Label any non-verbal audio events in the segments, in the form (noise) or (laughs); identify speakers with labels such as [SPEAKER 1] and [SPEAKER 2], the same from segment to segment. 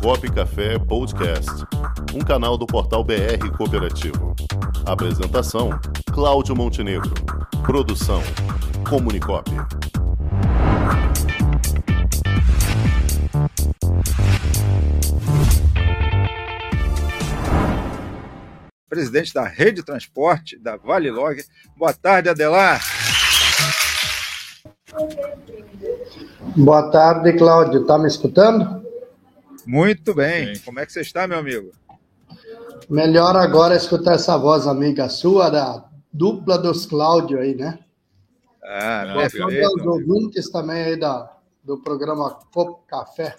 [SPEAKER 1] Comunicop Café Podcast, um canal do portal BR Cooperativo. Apresentação: Cláudio Montenegro. Produção: Comunicop.
[SPEAKER 2] Presidente da Rede Transporte da Vale Log. Boa tarde, Adelar.
[SPEAKER 3] Boa tarde, Cláudio. Está me escutando?
[SPEAKER 2] Muito bem. Como é que você está, meu amigo?
[SPEAKER 3] Melhor agora escutar essa voz amiga sua, da dupla dos Cláudio aí, né?
[SPEAKER 2] Ah, não,
[SPEAKER 3] é os ouvintes também aí da, do programa Copo Café.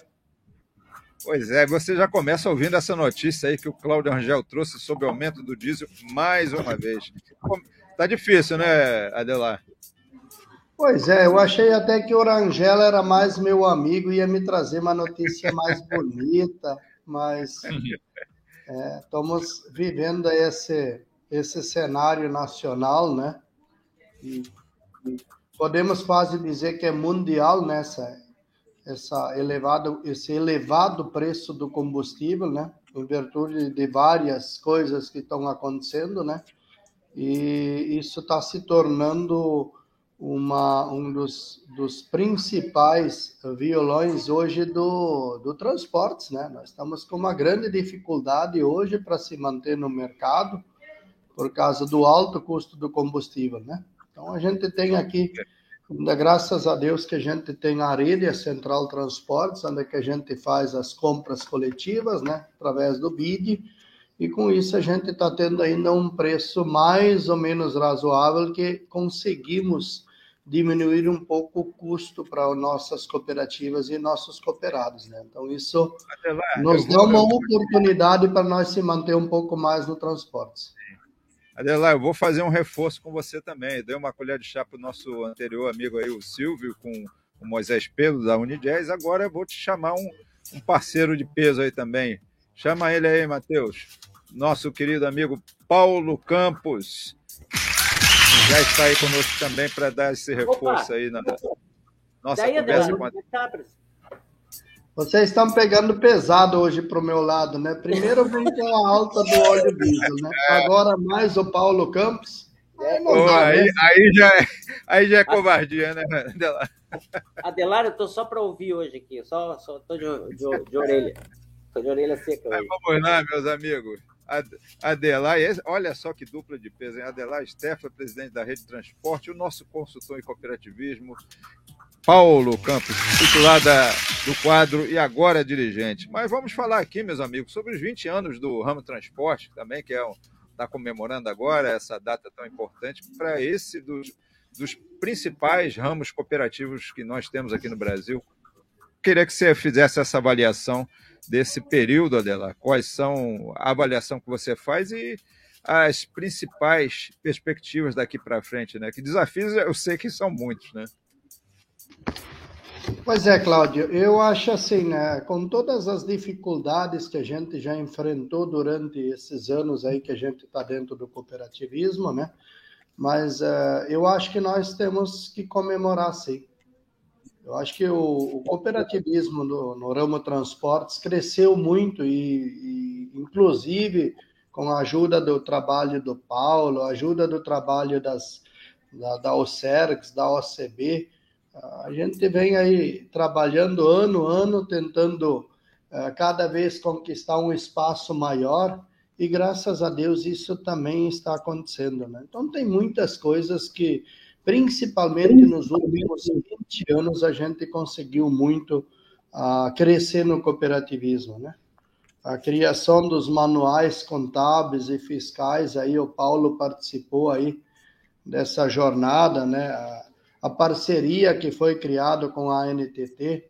[SPEAKER 2] Pois é, você já começa ouvindo essa notícia aí que o Cláudio Rangel trouxe sobre o aumento do diesel mais uma vez. Tá difícil, né, Adelar?
[SPEAKER 3] Pois é, eu achei até que o Rangel era mais meu amigo ia me trazer uma notícia mais bonita, mas é, estamos vivendo esse, esse cenário nacional, né? E, e podemos quase dizer que é mundial nessa essa elevado, esse elevado preço do combustível, né? Em virtude de várias coisas que estão acontecendo, né? E isso está se tornando uma, um dos, dos principais violões hoje do, do transportes, né? Nós estamos com uma grande dificuldade hoje para se manter no mercado por causa do alto custo do combustível, né? Então a gente tem aqui, graças a Deus que a gente tem a rede a Central Transportes, onde que a gente faz as compras coletivas, né? Através do BID, e com isso a gente está tendo ainda um preço mais ou menos razoável que conseguimos diminuir um pouco o custo para nossas cooperativas e nossos cooperados. Né? Então, isso nos dá uma oportunidade para nós se manter um pouco mais no transporte.
[SPEAKER 2] Adelar, eu vou fazer um reforço com você também. Dei uma colher de chá para o nosso anterior amigo aí, o Silvio, com o Moisés Pedro, da Unijazz. Agora eu vou te chamar um, um parceiro de peso aí também. Chama ele aí, Matheus. Nosso querido amigo Paulo Campos já está aí conosco também para dar esse reforço Opa. aí na nossa Daí, conversa com a... É
[SPEAKER 3] Vocês estão pegando pesado hoje para o meu lado, né? Primeiro vem com a alta do óleo diesel, né? Agora mais o Paulo Campos.
[SPEAKER 2] É, oh, aí, né? aí, já é, aí já é covardia, né,
[SPEAKER 4] Adelar? Adelar, eu estou só para ouvir hoje aqui, só estou de, de, de orelha. Estou de orelha seca. Hoje.
[SPEAKER 2] Vamos lá, meus amigos. Adelar, olha só que dupla de peso, hein? Adelar Stefan, presidente da Rede Transporte, o nosso consultor em cooperativismo, Paulo Campos, titular da, do quadro e agora dirigente. Mas vamos falar aqui, meus amigos, sobre os 20 anos do ramo transporte, também, que é está comemorando agora essa data tão importante para esse dos, dos principais ramos cooperativos que nós temos aqui no Brasil. Queria que você fizesse essa avaliação desse período, Adela? Quais são a avaliação que você faz e as principais perspectivas daqui para frente, né? Que desafios eu sei que são muitos, né?
[SPEAKER 3] Pois é, Cláudio, eu acho assim, né, com todas as dificuldades que a gente já enfrentou durante esses anos aí que a gente está dentro do cooperativismo, né, mas uh, eu acho que nós temos que comemorar, sim. Eu acho que o, o cooperativismo no, no, ramo transportes cresceu muito e, e, inclusive, com a ajuda do trabalho do Paulo, a ajuda do trabalho das, da, da OCERGS, da OCB, a gente vem aí trabalhando ano a ano, tentando uh, cada vez conquistar um espaço maior e graças a Deus isso também está acontecendo. Né? Então, tem muitas coisas que Principalmente nos últimos 20 anos, a gente conseguiu muito uh, crescer no cooperativismo, né? A criação dos manuais contábeis e fiscais, aí o Paulo participou aí dessa jornada, né? A, a parceria que foi criada com a NTT,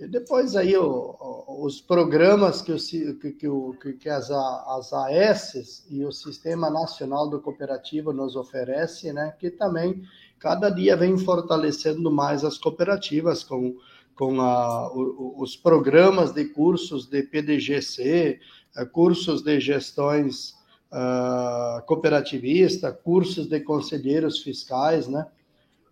[SPEAKER 3] e depois aí o, os programas que, o, que, que, as, as AS e o Sistema Nacional do Cooperativo nos oferece, né, que também cada dia vem fortalecendo mais as cooperativas com, com a, os programas de cursos de PDGC, eh, cursos de gestões uh, cooperativista, cursos de conselheiros fiscais, né?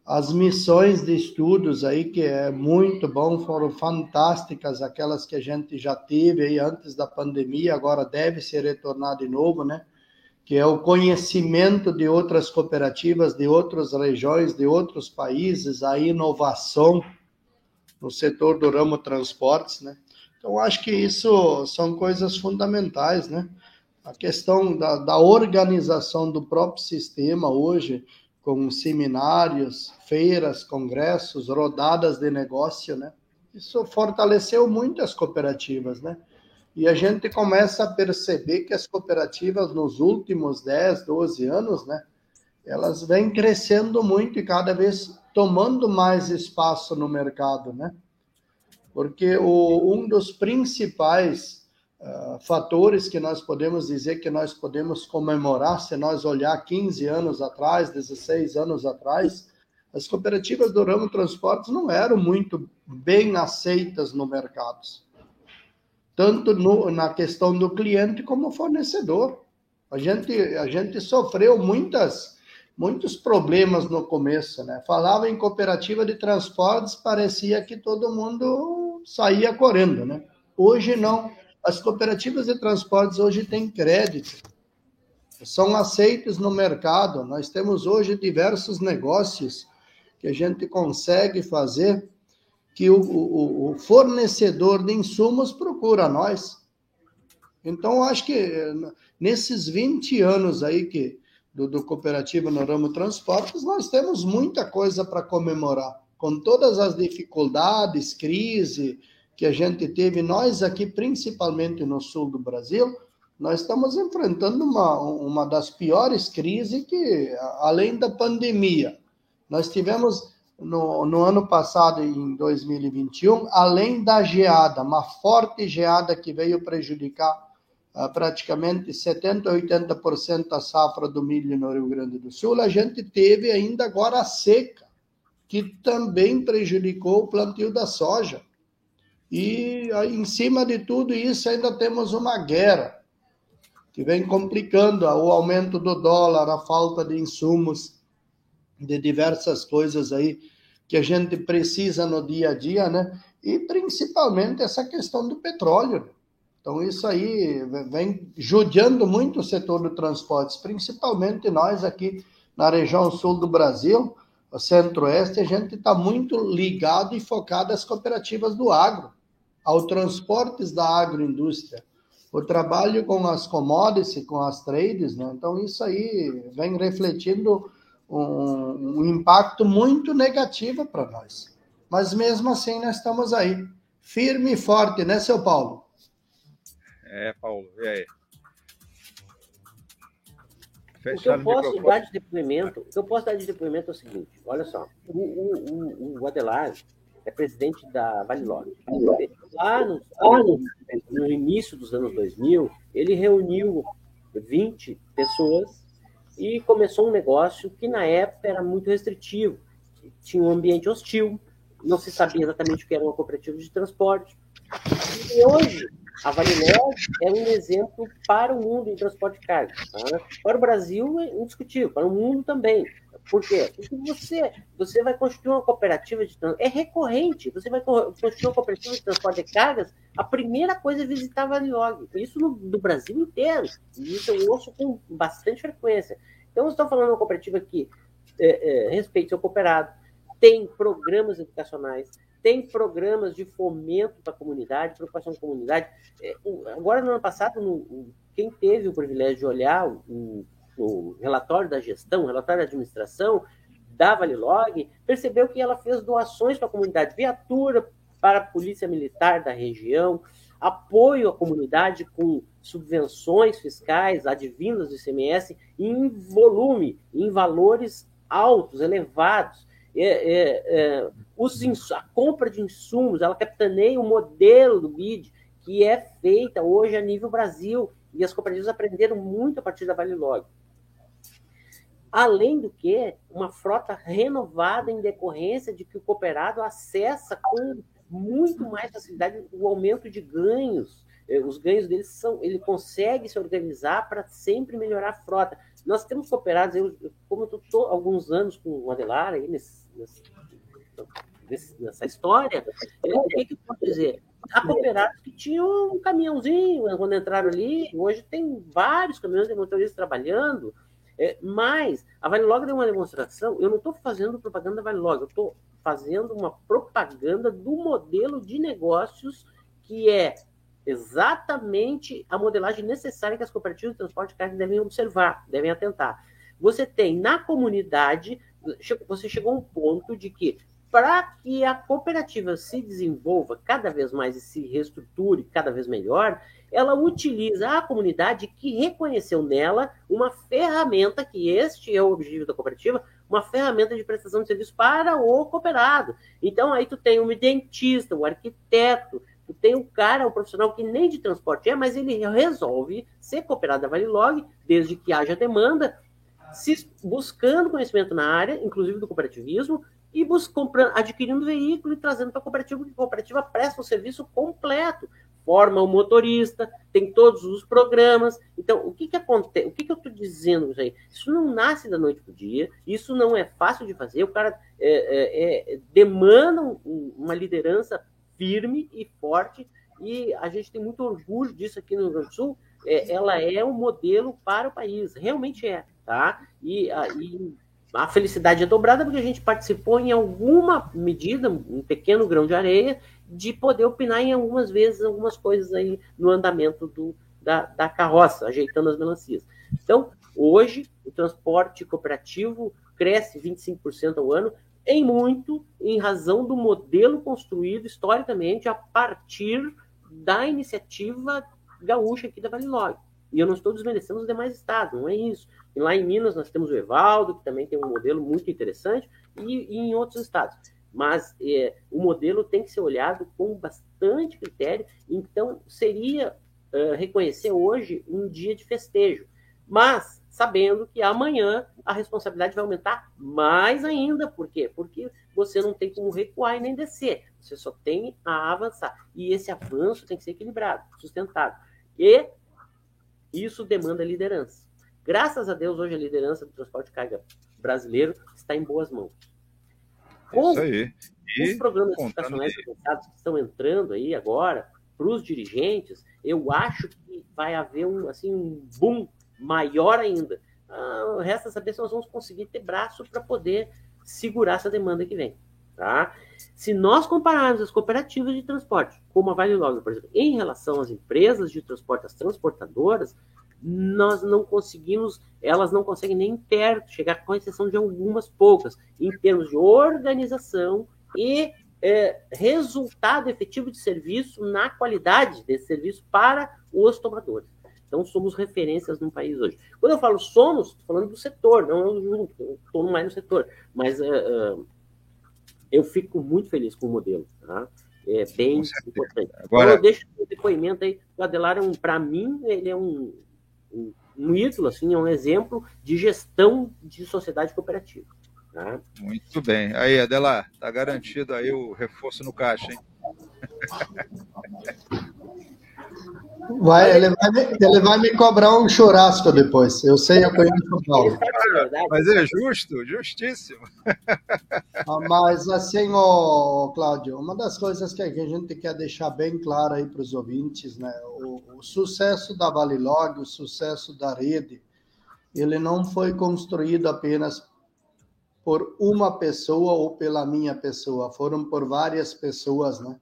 [SPEAKER 3] As missões de estudos aí, que é muito bom, foram fantásticas, aquelas que a gente já teve aí antes da pandemia, agora deve se retornar de novo, né? Que é o conhecimento de outras cooperativas, de outras regiões, de outros países, a inovação no setor do ramo transportes, né? Então, acho que isso são coisas fundamentais, né? A questão da, da organização do próprio sistema hoje, com seminários, feiras, congressos, rodadas de negócio, né? Isso fortaleceu muito as cooperativas, né? E a gente começa a perceber que as cooperativas nos últimos 10, 12 anos, né? Elas vêm crescendo muito e cada vez tomando mais espaço no mercado, né? Porque o, um dos principais uh, fatores que nós podemos dizer que nós podemos comemorar se nós olhar 15 anos atrás, 16 anos atrás, as cooperativas do ramo transportes não eram muito bem aceitas no mercado, tanto no, na questão do cliente como fornecedor. A gente, a gente sofreu muitas, muitos problemas no começo, né? Falava em cooperativa de transportes, parecia que todo mundo saía correndo, né? Hoje não. As cooperativas de transportes hoje têm crédito, são aceitas no mercado. Nós temos hoje diversos negócios que a gente consegue fazer que o, o, o fornecedor de insumos procura nós. Então, acho que nesses 20 anos aí que do, do cooperativo no ramo transportes, nós temos muita coisa para comemorar, com todas as dificuldades, crise, que a gente teve, nós aqui, principalmente no sul do Brasil, nós estamos enfrentando uma, uma das piores crises que, além da pandemia, nós tivemos no, no ano passado, em 2021, além da geada, uma forte geada que veio prejudicar uh, praticamente 70%, 80% da safra do milho no Rio Grande do Sul, a gente teve ainda agora a seca, que também prejudicou o plantio da soja. E em cima de tudo isso, ainda temos uma guerra que vem complicando o aumento do dólar, a falta de insumos, de diversas coisas aí que a gente precisa no dia a dia, né? E principalmente essa questão do petróleo. Então, isso aí vem judiando muito o setor do transportes, principalmente nós aqui na região sul do Brasil, o centro-oeste, a gente está muito ligado e focado às cooperativas do agro ao transportes da agroindústria, o trabalho com as commodities, com as trades, né? Então isso aí vem refletindo um, um impacto muito negativo para nós. Mas mesmo assim nós estamos aí, firme e forte, né, seu Paulo?
[SPEAKER 2] É, Paulo, e aí?
[SPEAKER 4] o que eu posso dar de depoimento, o que eu posso dar de depoimento é o seguinte, olha só, o, o, o, o Adelar, é presidente da Valilog. Lá no, início dos anos 2000, ele reuniu 20 pessoas e começou um negócio que na época era muito restritivo. Tinha um ambiente hostil, não se sabia exatamente o que era uma cooperativa de transporte. E hoje, a Valilog é um exemplo para o mundo em transporte de carga. Tá? Para o Brasil, é indiscutível, para o mundo também. Por quê? Porque você, você vai construir uma cooperativa de transporte. É recorrente. Você vai construir uma cooperativa de transporte de cargas, a primeira coisa é visitar a Valilog. Isso no, do Brasil inteiro. E isso eu ouço com bastante frequência. Então, eu estou falando de uma cooperativa que é, é, respeite seu cooperado, tem programas educacionais, tem programas de fomento para a comunidade, preocupação com a comunidade. É, agora, no ano passado, no, quem teve o privilégio de olhar o, o relatório da gestão, o relatório da administração da Valilog, percebeu que ela fez doações para a comunidade, viatura para a polícia militar da região, apoio à comunidade com subvenções fiscais advindas do ICMS em volume, em valores altos, elevados. É, é, é, os, a compra de insumos, ela capitaneia o modelo do BID, que é feita hoje a nível Brasil, e as cooperativas aprenderam muito a partir da Valilog. Além do que, uma frota renovada em decorrência de que o cooperado acessa com muito mais facilidade o aumento de ganhos. É, os ganhos dele são, ele consegue se organizar para sempre melhorar a frota. Nós temos cooperados, eu, como eu estou alguns anos com o Adelar, aí nesse, nessa, nessa história, o que, que eu posso dizer? Há cooperados que tinham um caminhãozinho quando entraram ali, hoje tem vários caminhões de motoristas trabalhando, é, mas a Log deu uma demonstração, eu não estou fazendo propaganda da Log, eu estou fazendo uma propaganda do modelo de negócios que é exatamente a modelagem necessária que as cooperativas de transporte de carga devem observar, devem atentar. Você tem na comunidade, você chegou a um ponto de que para que a cooperativa se desenvolva cada vez mais e se reestruture cada vez melhor, ela utiliza a comunidade que reconheceu nela uma ferramenta, que este é o objetivo da cooperativa, uma ferramenta de prestação de serviço para o cooperado. Então, aí tu tem um dentista, um arquiteto, tu tem um cara, um profissional que nem de transporte é, mas ele resolve ser cooperado da Valilog, desde que haja demanda, se, buscando conhecimento na área, inclusive do cooperativismo, e comprando, adquirindo veículo e trazendo para a cooperativa, porque a cooperativa presta o serviço completo, forma o motorista, tem todos os programas. Então, o que, que acontece? O que, que eu estou dizendo aí? Isso não nasce da noite para o dia, isso não é fácil de fazer. O cara é, é, é, demanda um, uma liderança firme e forte, e a gente tem muito orgulho disso aqui no Rio Grande do Sul. É, ela é um modelo para o país, realmente é, tá? E, e a felicidade é dobrada porque a gente participou em alguma medida, um pequeno grão de areia, de poder opinar em algumas vezes, algumas coisas aí no andamento do, da, da carroça, ajeitando as melancias. Então, hoje, o transporte cooperativo cresce 25% ao ano, em muito em razão do modelo construído historicamente a partir da iniciativa gaúcha aqui da Valilog. E eu não estou desmerecendo os demais estados, não é isso. E lá em Minas nós temos o Evaldo, que também tem um modelo muito interessante, e, e em outros estados. Mas é, o modelo tem que ser olhado com bastante critério, então seria uh, reconhecer hoje um dia de festejo, mas sabendo que amanhã a responsabilidade vai aumentar mais ainda. Por quê? Porque você não tem como recuar e nem descer, você só tem a avançar. E esse avanço tem que ser equilibrado, sustentado. E isso demanda liderança. Graças a Deus, hoje a liderança do transporte de carga brasileiro está em boas mãos.
[SPEAKER 2] Com Isso aí.
[SPEAKER 4] E os programas educacionais que estão entrando aí agora, para os dirigentes, eu acho que vai haver um, assim, um boom maior ainda. Ah, resta saber se nós vamos conseguir ter braço para poder segurar essa demanda que vem. Tá? Se nós compararmos as cooperativas de transporte, como a Vale Log, por exemplo, em relação às empresas de transporte, as transportadoras, nós não conseguimos, elas não conseguem nem perto chegar, com exceção de algumas poucas, em termos de organização e é, resultado efetivo de serviço na qualidade desse serviço para os tomadores. Então, somos referências no país hoje. Quando eu falo somos, estou falando do setor, não junto, estou mais no setor, mas uh, uh, eu fico muito feliz com o modelo. Tá? É bem importante. Agora... Então, eu deixo o depoimento aí. O Adelar, é um, para mim, ele é um, um, ídolo, assim, é um exemplo de gestão de sociedade cooperativa. Tá?
[SPEAKER 2] Muito bem. Aí, Adelar, tá garantido aí o reforço no caixa, hein? (laughs)
[SPEAKER 3] Vai, ele, vai, ele vai me cobrar um churrasco depois. Eu sei, eu conheço o Paulo.
[SPEAKER 2] Mas é justo, justíssimo.
[SPEAKER 3] Ah, mas assim, ô, Cláudio, uma das coisas que a gente quer deixar bem claro aí para os ouvintes, né? O, o sucesso da Valilog, o sucesso da rede, ele não foi construído apenas por uma pessoa ou pela minha pessoa, foram por várias pessoas, né?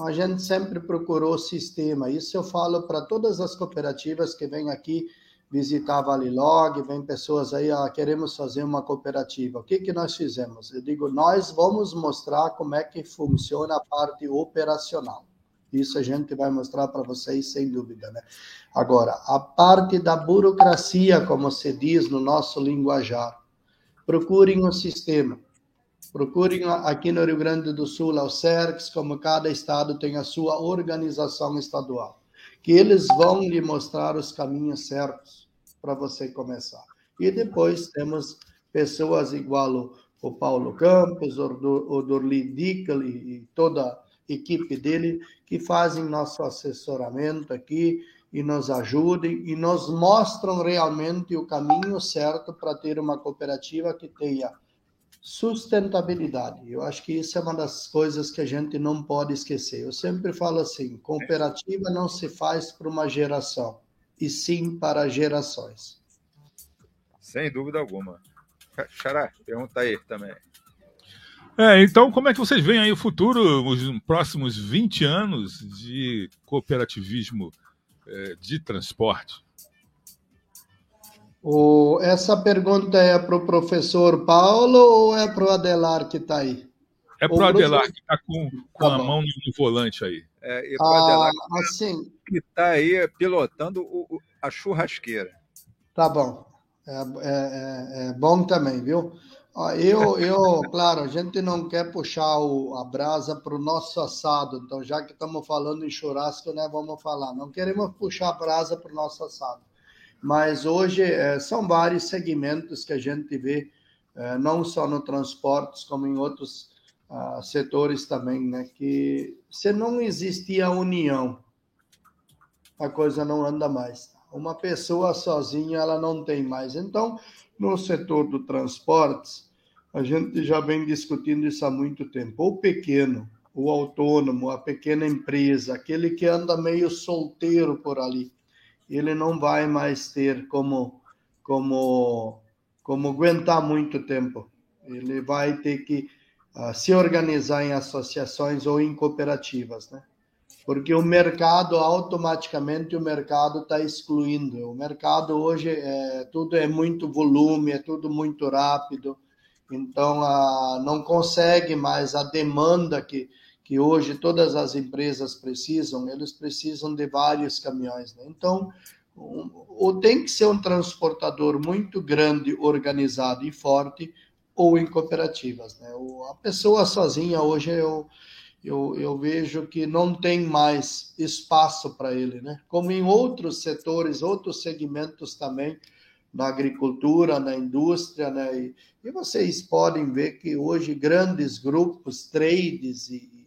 [SPEAKER 3] A gente sempre procurou sistema. Isso eu falo para todas as cooperativas que vêm aqui visitar a Valilog, vem pessoas aí, ah, queremos fazer uma cooperativa. O que, que nós fizemos? Eu digo, nós vamos mostrar como é que funciona a parte operacional. Isso a gente vai mostrar para vocês, sem dúvida, né? Agora, a parte da burocracia, como se diz no nosso linguajar, procurem um sistema. Procurem aqui no Rio Grande do Sul ao CERCS, como cada estado tem a sua organização estadual, que eles vão lhe mostrar os caminhos certos para você começar. E depois temos pessoas igual o Paulo Campos, o Dorli Dickel e toda a equipe dele, que fazem nosso assessoramento aqui e nos ajudem e nos mostram realmente o caminho certo para ter uma cooperativa que tenha sustentabilidade. Eu acho que isso é uma das coisas que a gente não pode esquecer. Eu sempre falo assim: cooperativa não se faz para uma geração, e sim para gerações.
[SPEAKER 2] Sem dúvida alguma. Xará, pergunta aí também.
[SPEAKER 5] É, então, como é que vocês veem aí o futuro, os próximos 20 anos de cooperativismo é, de transporte?
[SPEAKER 3] O, essa pergunta é para o professor Paulo ou é para o Adelar que está aí?
[SPEAKER 5] É para o Adelar que está com, com tá a mão no, volante aí.
[SPEAKER 2] É, e para o ah, Adelar que assim, está aí pilotando o, a churrasqueira.
[SPEAKER 3] Tá bom. É, é, é, é bom também, viu? Eu, eu, (laughs) claro, a gente não quer puxar o, a brasa para o nosso assado, então já que estamos falando em churrasco, né, vamos falar. Não queremos puxar a brasa para o nosso assado mas hoje é, são vários segmentos que a gente vê, é, não só no transportes, como em outros uh, setores também, né? Que se não existir a união, a coisa não anda mais. Uma pessoa sozinha, ela não tem mais. Então, no setor do transportes, a gente já vem discutindo isso há muito tempo. O pequeno, o autônomo, a pequena empresa, aquele que anda meio solteiro por ali, ele não vai mais ter como como como aguentar muito tempo. Ele vai ter que uh, se organizar em associações ou em cooperativas, né? Porque o mercado automaticamente o mercado está excluindo. O mercado hoje é tudo é muito volume, é tudo muito rápido. Então, uh, não consegue mais a demanda que que hoje todas as empresas precisam, eles precisam de vários caminhões. Né? Então, ou tem que ser um transportador muito grande, organizado e forte, ou em cooperativas. Né? A pessoa sozinha hoje eu, eu, eu vejo que não tem mais espaço para ele, né? Como em outros setores, outros segmentos também, na agricultura, na indústria, né? E, e vocês podem ver que hoje grandes grupos, trades e,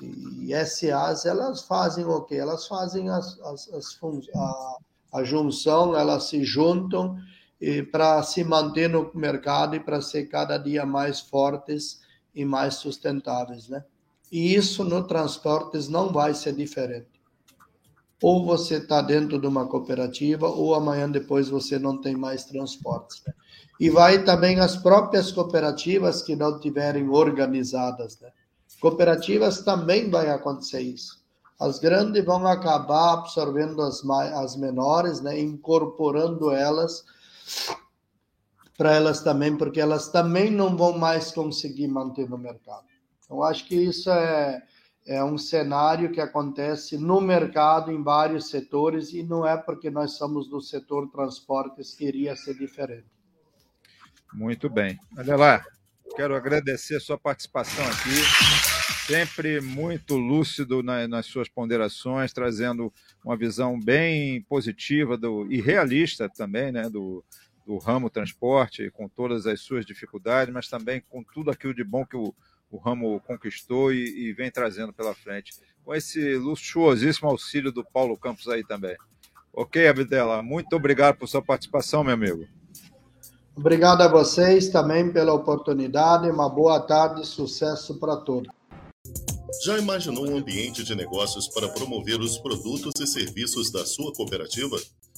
[SPEAKER 3] e SAs, elas fazem o quê? Elas fazem as, as, as a, a junção, elas se juntam para se manter no mercado e para ser cada dia mais fortes e mais sustentáveis, né? E isso no transportes não vai ser diferente. Ou você está dentro de uma cooperativa, ou amanhã depois você não tem mais transportes. Né? E vai também as próprias cooperativas que não tiverem organizadas, né? Cooperativas também vai acontecer isso. As grandes vão acabar absorvendo as, as menores, né, incorporando elas para elas também, porque elas também não vão mais conseguir manter no mercado. Eu acho que isso é, é um cenário que acontece no mercado em vários setores e não é porque nós somos do setor transportes que iria ser diferente.
[SPEAKER 2] Muito bem. Olha lá, Quero agradecer a sua participação aqui, sempre muito lúcido nas suas ponderações, trazendo uma visão bem positiva do, e realista também né, do, do ramo transporte, com todas as suas dificuldades, mas também com tudo aquilo de bom que o, o ramo conquistou e, e, vem trazendo pela frente. Com esse luxuosíssimo auxílio do Paulo Campos aí também. Ok, Abdela, muito obrigado por sua participação, meu amigo.
[SPEAKER 3] Obrigado a vocês também pela oportunidade. Uma boa tarde, sucesso para todos.
[SPEAKER 1] Já imaginou um ambiente de negócios para promover os produtos e serviços da sua cooperativa?